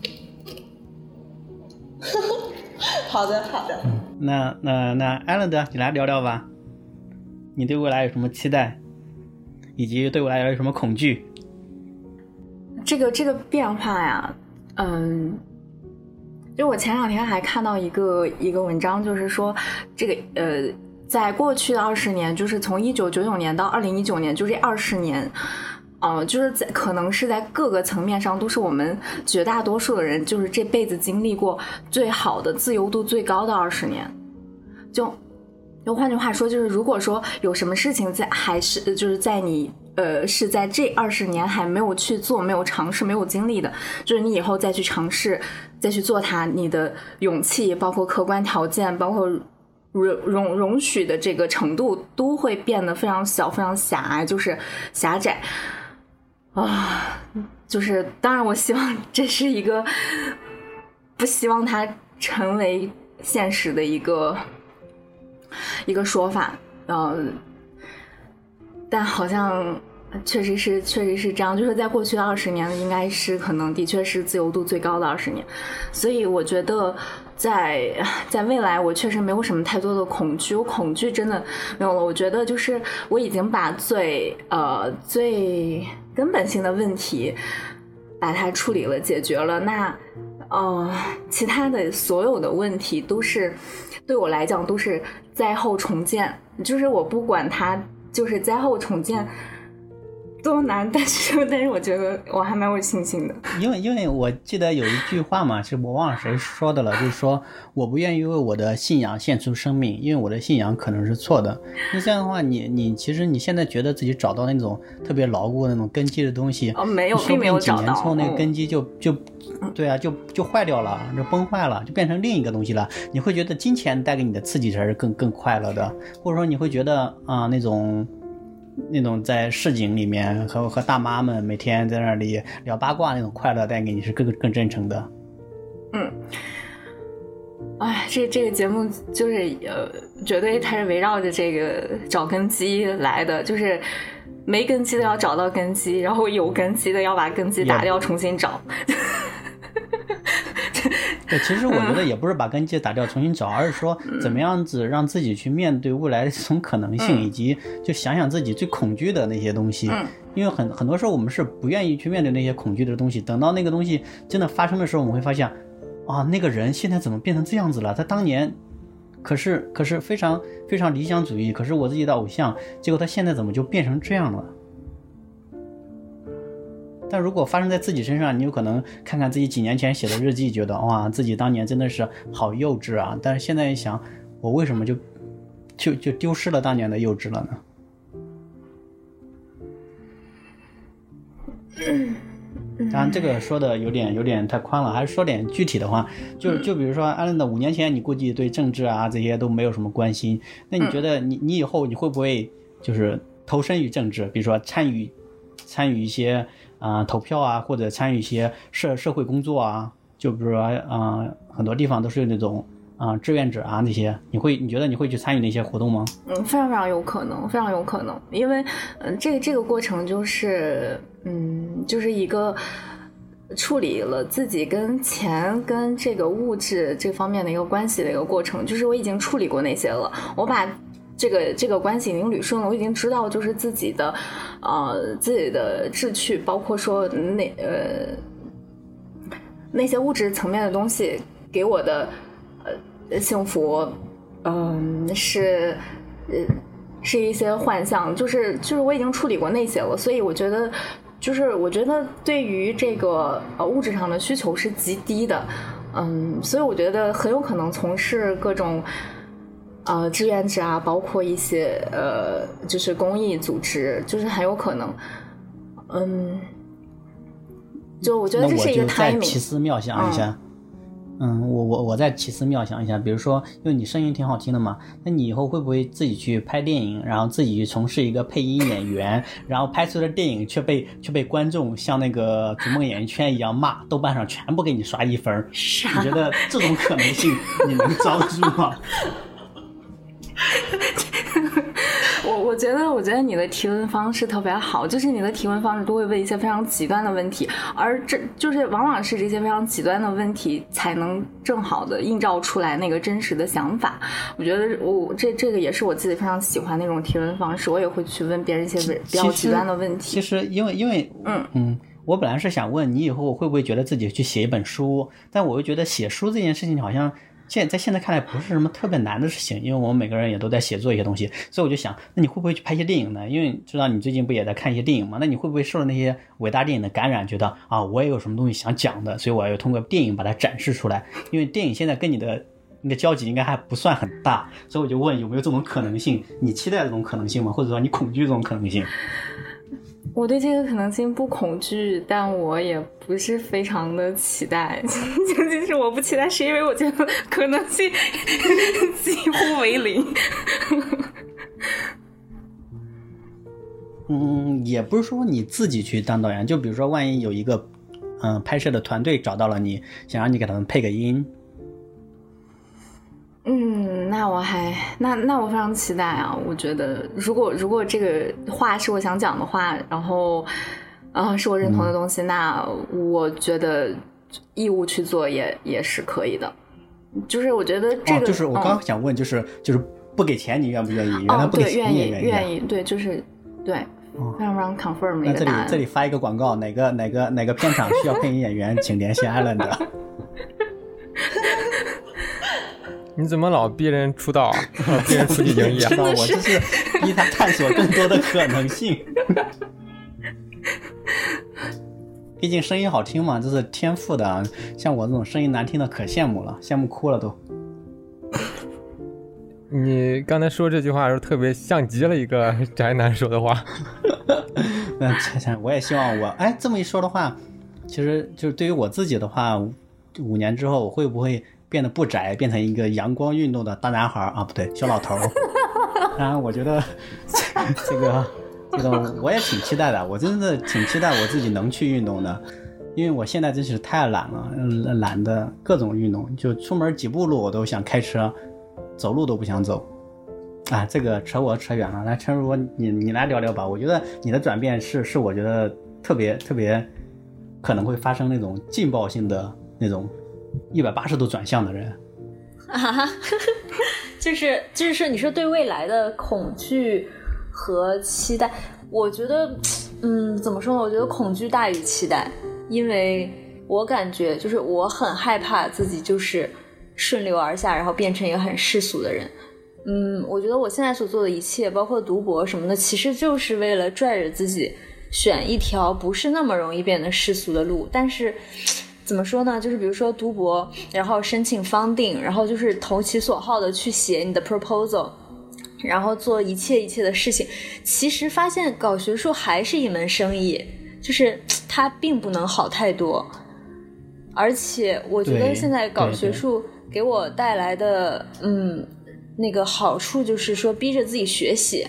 好的，好的。那那那艾伦德，你来聊聊吧。你对未来有什么期待，以及对未来有什么恐惧？这个这个变化呀，嗯，就我前两天还看到一个一个文章，就是说这个呃，在过去的二十年，就是从一九九九年到二零一九年，就这二十年。呃，就是在可能是在各个层面上，都是我们绝大多数的人，就是这辈子经历过最好的、自由度最高的二十年。就就换句话说，就是如果说有什么事情在还是就是在你呃是在这二十年还没有去做、没有尝试、没有经历的，就是你以后再去尝试、再去做它，你的勇气、包括客观条件、包括容容容许的这个程度，都会变得非常小、非常狭隘，就是狭窄啊。就是当然，我希望这是一个不希望它成为现实的一个一个说法，呃，但好像确实是确实是这样，就是在过去的二十年，应该是可能的确是自由度最高的二十年，所以我觉得在在未来，我确实没有什么太多的恐惧，我恐惧真的没有了。我觉得就是我已经把最呃最根本性的问题把它处理了、解决了，那。呃，其他的所有的问题都是对我来讲都是灾后重建，就是我不管它就是灾后重建多难，但是但是我觉得我还蛮有信心的。因为因为我记得有一句话嘛，是我忘了谁说的了，就是说我不愿意为我的信仰献出生命，因为我的信仰可能是错的。那这样的话，你你其实你现在觉得自己找到那种特别牢固的那种根基的东西，哦没有并没有定几年之后那个嗯根基就就对啊，就就坏掉了，就崩坏了，就变成另一个东西了。你会觉得金钱带给你的刺激才是更更快乐的，或者说你会觉得啊、那种。那种在市井里面和和大妈们每天在那里聊八卦那种快乐带给你是更更真诚的。嗯哎，这这个节目就是呃，绝对它是围绕着这个找根基来的，就是没根基的要找到根基，然后有根基的要把根基打掉，重新找。对，其实我觉得也不是把根基打掉重新找，而是说怎么样子让自己去面对未来的这种可能性，以及就想想自己最恐惧的那些东西。因为很很多时候我们是不愿意去面对那些恐惧的东西，等到那个东西真的发生的时候，我们会发现，啊，那个人现在怎么变成这样子了？他当年可是可是非常非常理想主义，可是我自己的偶像，结果他现在怎么就变成这样了？但如果发生在自己身上，你有可能看看自己几年前写的日记，觉得哇，自己当年真的是好幼稚啊！但是现在一想，我为什么就就就丢失了当年的幼稚了呢？当然，这个说的有点有点太宽了，还是说点具体的话。就就比如说，艾伦的五年前，你估计对政治啊这些都没有什么关心。那你觉得你你以后你会不会就是投身于政治？比如说参与参与一些啊投票啊，或者参与一些社社会工作啊？就比如说啊，很多地方都是那种啊志愿者啊那些，你会你觉得你会去参与那些活动吗？嗯，非常非常有可能，非常有可能，因为嗯，这个这个过程就是嗯，就是一个处理了自己跟钱跟这个物质这方面的一个关系的一个过程，就是我已经处理过那些了，我把。这个这个关系已经捋顺了，我已经知道就是自己的，呃，自己的志趣，包括说那呃那些物质层面的东西给我的呃幸福，嗯、是呃是一些幻象，就是就是我已经处理过那些了，所以我觉得就是我觉得对于这个呃物质上的需求是极低的，嗯，所以我觉得很有可能从事各种。呃，志愿者啊，包括一些呃，就是公益组织，就是很有可能，嗯，就我觉得这是一个。奇思妙想一下，嗯，我我我再奇思妙想一下，比如说，因为你声音挺好听的嘛，那你以后会不会自己去拍电影，然后自己去从事一个配音演员，然后拍出的电影却被却被观众像那个逐梦演艺圈一样骂，豆瓣上全部给你刷一分儿，你觉得这种可能性你能招得住吗？我我觉得，我觉得你的提问方式特别好，就是你的提问方式都会问一些非常极端的问题，而这就是往往是这些非常极端的问题才能正好的映照出来那个真实的想法。我觉得我这这个也是我自己非常喜欢那种提问方式，我也会去问别人一些比较极端的问题。其实因为因为嗯嗯，我本来是想问你以后会不会觉得自己去写一本书，但我又觉得写书这件事情好像现在现在看来不是什么特别难的事情，因为我们每个人也都在写作一些东西，所以我就想，那你会不会去拍一些电影呢？因为知道你最近不也在看一些电影吗？那你会不会受了那些伟大电影的感染，觉得啊，我也有什么东西想讲的，所以我要通过电影把它展示出来？因为电影现在跟你的你的交集应该还不算很大，所以我就问有没有这种可能性？你期待这种可能性吗？或者说你恐惧这种可能性？我对这个可能性不恐惧，但我也不是非常的期待。究竟是我不期待，是因为我觉得可能性 几乎为零。嗯，也不是说你自己去当导演，就比如说，万一有一个嗯、拍摄的团队找到了你，想让你给他们配个音，嗯，那我还那那我非常期待啊！我觉得如果如果这个话是我想讲的话，然后呃是我认同的东西，那我觉得义务去做也也是可以的。就是我觉得这哦，个、就是我嗯刚想问，就是、就是不给钱，你愿不愿意？原来哦对不给钱愿意愿意啊。愿意对就是对哦非常非常 confirm 的那这里一个答案。这里发一个广告，哪个哪个哪个片场需要配音演员，请联系艾伦的。你怎么老逼人出道啊？老 逼人出去营业啊知？道我就是逼他探索更多的可能性。毕竟声音好听嘛，这是天赋的啊。像我这种声音难听的，可羡慕了，羡慕哭了都。你刚才说这句话的时候，特别像极了一个宅男说的话。那猜猜，我也希望我哎这么一说的话，其实就是对于我自己的话，五年之后我会不会变得不宅，变成一个阳光运动的大男孩啊？不对，小老头儿。当 然，我觉得这个这个我也挺期待的，我真的挺期待我自己能去运动的。因为我现在真是太懒了，懒得各种运动，就出门几步路我都想开车，走路都不想走。啊，这个扯我扯远了。来，陈如，你你来聊聊吧。我觉得你的转变是是我觉得特别特别可能会发生那种劲爆性的那种一百八十度转向的人。啊，就是就是说，你说对未来的恐惧和期待，我觉得，嗯，怎么说呢？我觉得恐惧大于期待，因为我感觉就是我很害怕自己就是顺流而下，然后变成一个很世俗的人。嗯，我觉得我现在所做的一切，包括读博什么的，其实就是为了拽着自己选一条不是那么容易变得世俗的路。但是怎么说呢？就是比如说读博，然后申请 funding，然后就是投其所好的去写你的 proposal，然后做一切一切的事情。其实发现搞学术还是一门生意，就是它并不能好太多。而且我觉得现在搞学术给我带来的，嗯。那个好处就是说，逼着自己学习，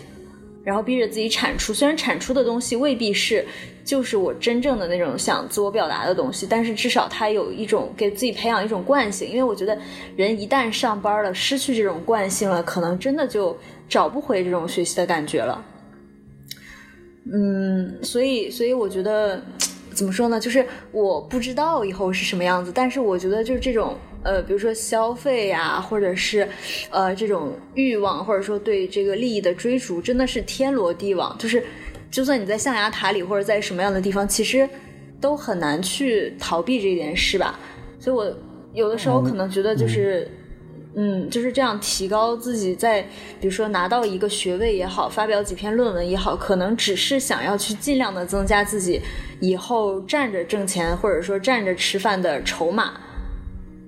然后逼着自己产出。虽然产出的东西未必是就是我真正的那种想自我表达的东西，但是至少它有一种给自己培养一种惯性。因为我觉得人一旦上班了，失去这种惯性了，可能真的就找不回这种学习的感觉了。嗯，所以所以我觉得怎么说呢？就是我不知道以后是什么样子，但是我觉得就是这种呃，比如说消费呀，或者是呃这种欲望，或者说对这个利益的追逐，真的是天罗地网。就是就算你在象牙塔里或者在什么样的地方，其实都很难去逃避这件事吧。所以我有的时候可能觉得就是。嗯，就是这样提高自己在，比如说拿到一个学位也好，发表几篇论文也好，可能只是想要去尽量的增加自己以后站着挣钱或者说站着吃饭的筹码。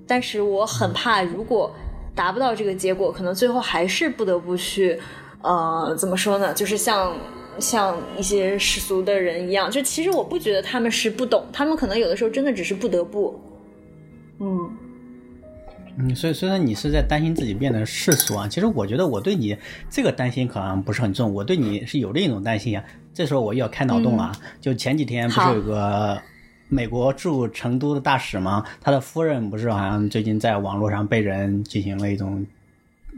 但是我很怕，如果达不到这个结果，可能最后还是不得不去，呃，怎么说呢？就是像像一些世俗的人一样，就其实我不觉得他们是不懂，他们可能有的时候真的只是不得不。嗯。嗯，所以虽然你是在担心自己变得世俗啊，其实我觉得我对你这个担心可能不是很重，我对你是有另一种担心啊。这时候我又要开脑洞了啊，就前几天不是有个美国驻成都的大使吗？他的夫人不是好像最近在网络上被人进行了一种。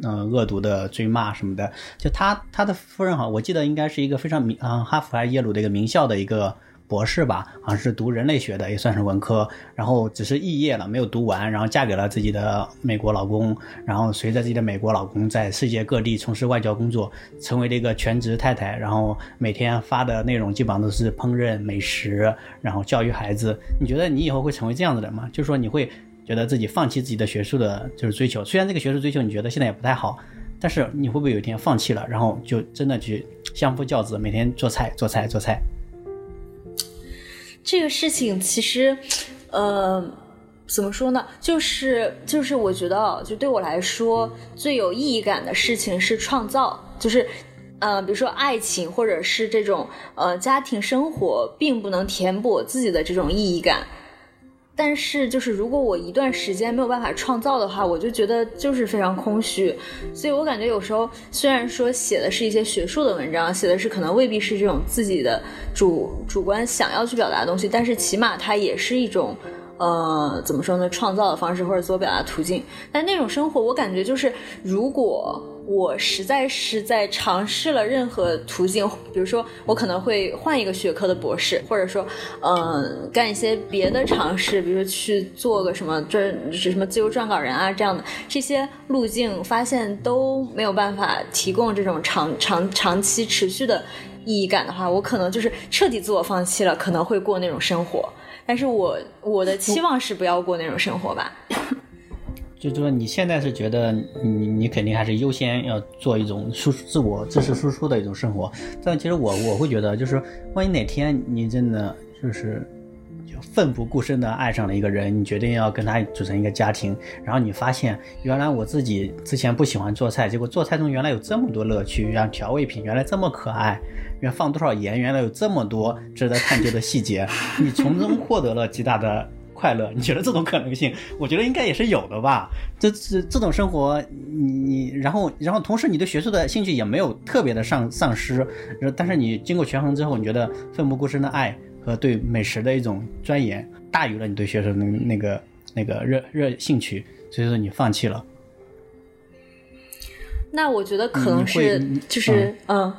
呃，恶毒的追骂什么的，就他他的夫人哈，我记得应该是一个非常名啊、哈佛还是耶鲁的一个名校的一个博士吧，好像是读人类学的，也算是文科，然后只是肄业了，没有读完，然后嫁给了自己的美国老公，然后随着自己的美国老公在世界各地从事外交工作，成为了一个全职太太，然后每天发的内容基本上都是烹饪美食，然后教育孩子。你觉得你以后会成为这样的人吗？就是说你会觉得自己放弃自己的学术的就是追求，虽然这个学术追求你觉得现在也不太好，但是你会不会有一天放弃了，然后就真的去相夫教子，每天做菜做菜做菜？这个事情其实，呃，怎么说呢？就是就是，我觉得，就对我来说最有意义感的事情是创造，就是。呃，比如说爱情，或者是这种呃家庭生活，并不能填补我自己的这种意义感。但是，就是如果我一段时间没有办法创造的话，我就觉得就是非常空虚。所以我感觉有时候虽然说写的是一些学术的文章，写的是可能未必是这种自己的主主观想要去表达的东西，但是起码它也是一种。呃，怎么说呢？创造的方式或者自我表达途径，但那种生活，我感觉就是，如果我实在是在尝试了任何途径，比如说我可能会换一个学科的博士，或者说，嗯、干一些别的尝试，比如说去做个什么这什么自由撰稿人啊这样的这些路径，发现都没有办法提供这种长长长期持续的意义感的话，我可能就是彻底自我放弃了，可能会过那种生活。但是我我的期望是不要过那种生活吧。就是说你现在是觉得你你肯定还是优先要做一种输自我知识输出的一种生活，但其实我我会觉得，就是万一哪天你真的就是就奋不顾身的爱上了一个人，你决定要跟他组成一个家庭，然后你发现原来我自己之前不喜欢做菜，结果做菜中原来有这么多乐趣，让调味品原来这么可爱，原来放多少盐，原来有这么多值得探究的细节，你从中获得了极大的。快乐，你觉得这种可能性？我觉得应该也是有的吧。这这这种生活，你你然后然后同时你对学术的兴趣也没有特别的丧丧失，但是你经过权衡之后，你觉得奋不顾身的爱和和对美食的一种钻研，大于了你对学术的那个那个热热兴趣，所以说你放弃了。那我觉得可能是就是嗯。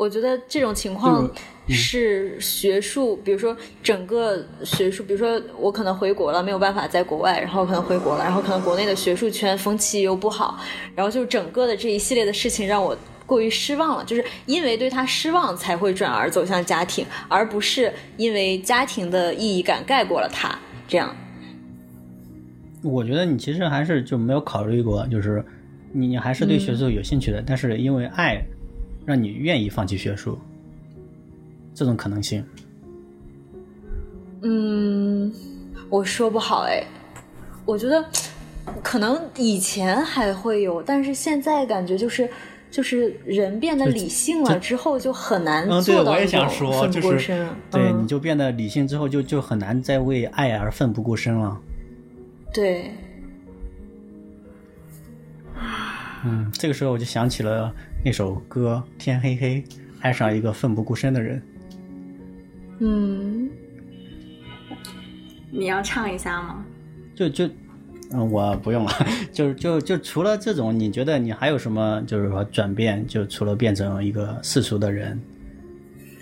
我觉得这种情况是学术，比如说整个学术，比如说我可能回国了，没有办法在国外，然后可能回国了，然后可能国内的学术圈风气又不好，然后就整个的这一系列的事情让我过于失望了，就是因为对他失望才会转而走向家庭，而不是因为家庭的意义感盖过了他，这样。我觉得你其实还是就没有考虑过，就是你你还是对学术有兴趣的，但是因为爱，让你愿意放弃学术，这种可能性。嗯，我说不好哎，我觉得可能以前还会有，但是现在感觉就是就是人变得理性了之后，就很难嗯，对，做到我也想说，奋就是不顾身。对，嗯你就变得理性之后就，就很难再为爱而奋不顾身了。对，嗯，这个时候我就想起了那首歌《天黑黑》，爱上一个奋不顾身的人。嗯，你要唱一下吗？就就，嗯，我不用了。就就就除了这种，你觉得你还有什么就是说转变？就除了变成一个世俗的人，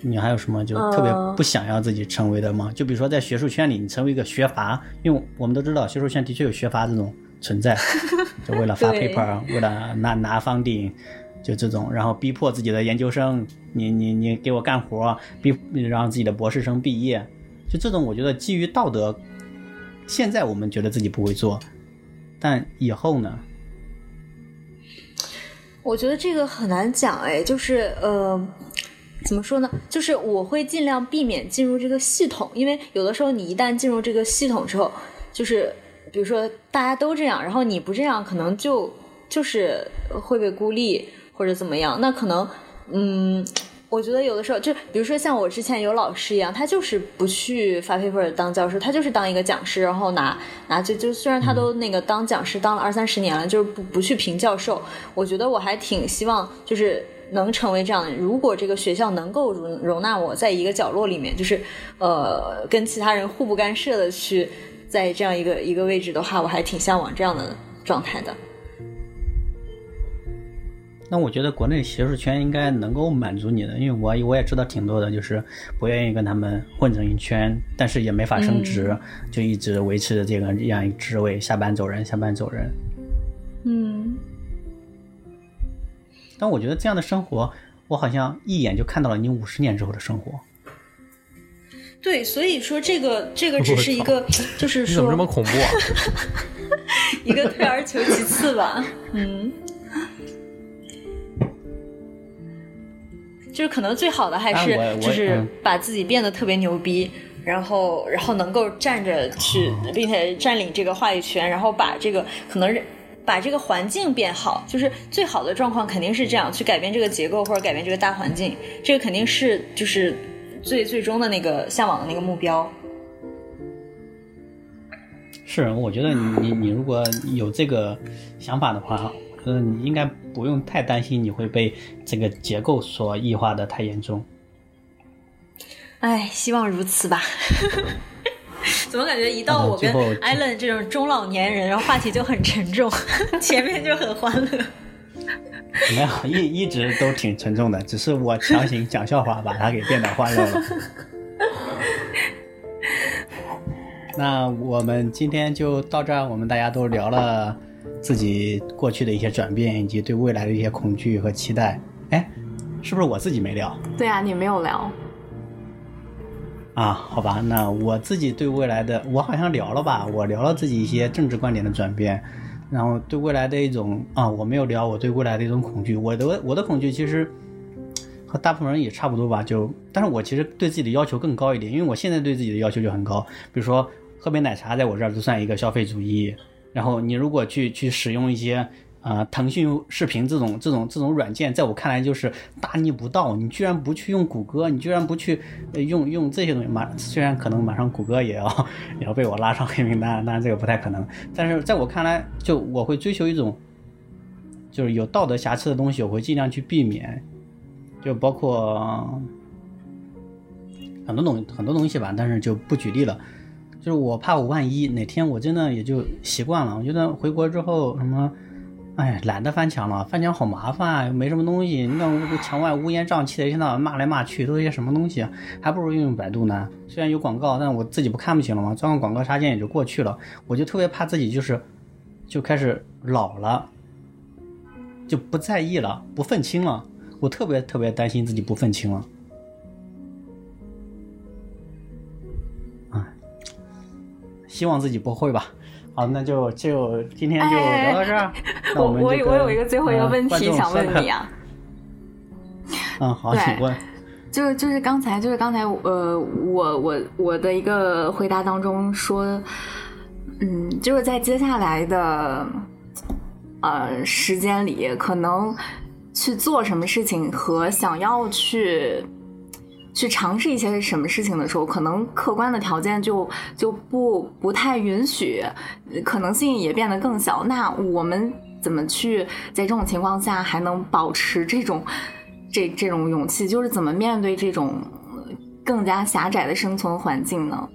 你还有什么就特别呃不想要自己成为的吗？就比如说在学术圈里，你成为一个学阀，因为我们都知道学术圈的确有学阀这种存在，就为了发 paper，为了拿拿 funding。就这种，然后逼迫自己的研究生，你你你给我干活，逼让自己的博士生毕业，就这种，我觉得基于道德，现在我们觉得自己不会做，但以后呢？我觉得这个很难讲哎，就是呃。怎么说呢？就是我会尽量避免进入这个系统，因为有的时候你一旦进入这个系统之后，就是比如说大家都这样，然后你不这样，可能就就是会被孤立或者怎么样。那可能，嗯，我觉得有的时候就比如说像我之前有老师一样，他就是不去发 paper 当教授，他就是当一个讲师，然后拿拿就就虽然他都那个当讲师当了二三十年了，就是不不去评教授。我觉得我还挺希望就是。能成为这样的，如果这个学校能够容容纳我在一个角落里面，就是呃跟其他人互不干涉的去在这样一个一个位置的话，我还挺向往这样的状态的。那我觉得国内学术圈应该能够满足你的，因为我我也知道挺多的，就是不愿意跟他们混成一圈，但是也没法升职，就一直维持着这个这样一个职位，下班走人，下班走人。嗯，但我觉得这样的生活，我好像一眼就看到了你五十年之后的生活。对，所以说这个这个只是一个，就是你怎么这么恐怖啊？一个退而求其次吧。嗯，就是可能最好的还是就是嗯把自己变得特别牛逼。然后，然后能够站着去，并且占领这个话语权，然后把这个可能把这个环境变好，就是最好的状况肯定是这样，去改变这个结构或者改变这个大环境，这个肯定是就是最最终的那个向往的那个目标。是，我觉得你你你如果有这个想法的话，嗯，你应该不用太担心你会被这个结构所异化的太严重。哎，希望如此吧。怎么感觉一到我跟艾伦这种中老年人，然后话题就很沉重，前面就很欢乐。没有，一一直都挺沉重的，只是我强行讲笑话把它给变得欢乐了。那我们今天就到这儿，我们大家都聊了自己过去的一些转变，以及对未来的一些恐惧和期待。哎，是不是我自己没聊？对啊，你没有聊。啊，好吧，那我自己对未来的，我好像聊了吧，我聊了自己一些政治观点的转变，然后对未来的一种啊，我没有聊我对未来的一种恐惧，我的我的恐惧其实和大部分人也差不多吧，就，但是我其实对自己的要求更高一点，因为我现在对自己的要求就很高，比如说喝杯奶茶在我这儿就算一个消费主义，然后你如果去去使用一些。啊、腾讯视频这种这种这种软件，在我看来就是大逆不道。你居然不去用谷歌，你居然不去用用这些东西，马虽然可能马上谷歌也要 也要被我拉上黑名单，当然这个不太可能。但是在我看来，就我会追求一种就是有道德瑕疵的东西，我会尽量去避免，就包括很多东很多东西吧，但是就不举例了。就是我怕我万一哪天我真的也就习惯了，我觉得回国之后什么，哎，懒得翻墙了，翻墙好麻烦啊，没什么东西，你看墙外乌烟瘴气的，一天到晚骂来骂去，都是些什么东西？还不如用用百度呢。虽然有广告，但我自己不看不行了吗？装个广告插件也就过去了。我就特别怕自己就是就开始老了，就不在意了，不愤青了。我特别特别担心自己不愤青了。希望自己不会吧。好，那就就今天就聊到这儿。那我我我有一个最后一个呃问题想问你啊，嗯，好，请问。就是就是刚才就是刚才呃我我我的一个回答当中说，嗯，就是在接下来的呃时间里，可能去做什么事情和想要去去尝试一些什么事情的时候，可能客观的条件就就不不太允许，可能性也变得更小。那我们怎么去在这种情况下还能保持这种这这种勇气？就是怎么面对这种更加狭窄的生存环境呢？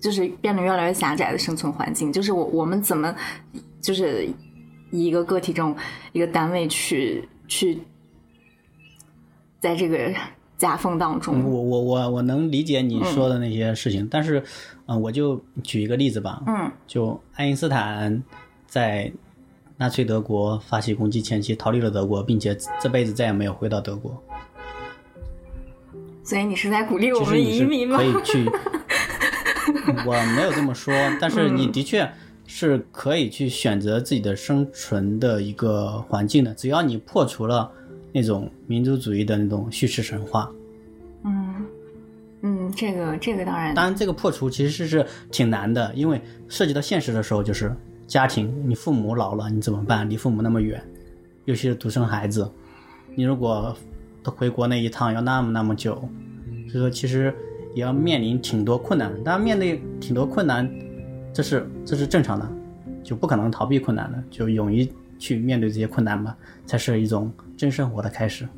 就是变得越来越狭窄的生存环境，就是我我们怎么就是以一个个体这种一个单位去去在这个夹缝当中，嗯我我我我能理解你说的那些事情，但是，嗯、我就举一个例子吧，嗯。就爱因斯坦在纳粹德国发起攻击前期逃离了德国，并且这辈子再也没有回到德国。所以你是在鼓励。我们移民吗？可？以去，我没有这么说，但是嗯。你的确是可以去选择自己的生存的一个环境的，只要你破除了那种民族主义的那种叙事神话。嗯嗯，这个这个当然，当然，这个破除其实是挺难的，因为涉及到现实的时候，就是家庭，你父母老了，你怎么办？离父母那么远，尤其是独生孩子，你如果回国那一趟要那么那么久，所以说其实也要面临挺多困难的。当然，面对挺多困难，这是这是正常的，就不可能逃避困难的，就勇于去面对这些困难吧，才是一种真生活的开始。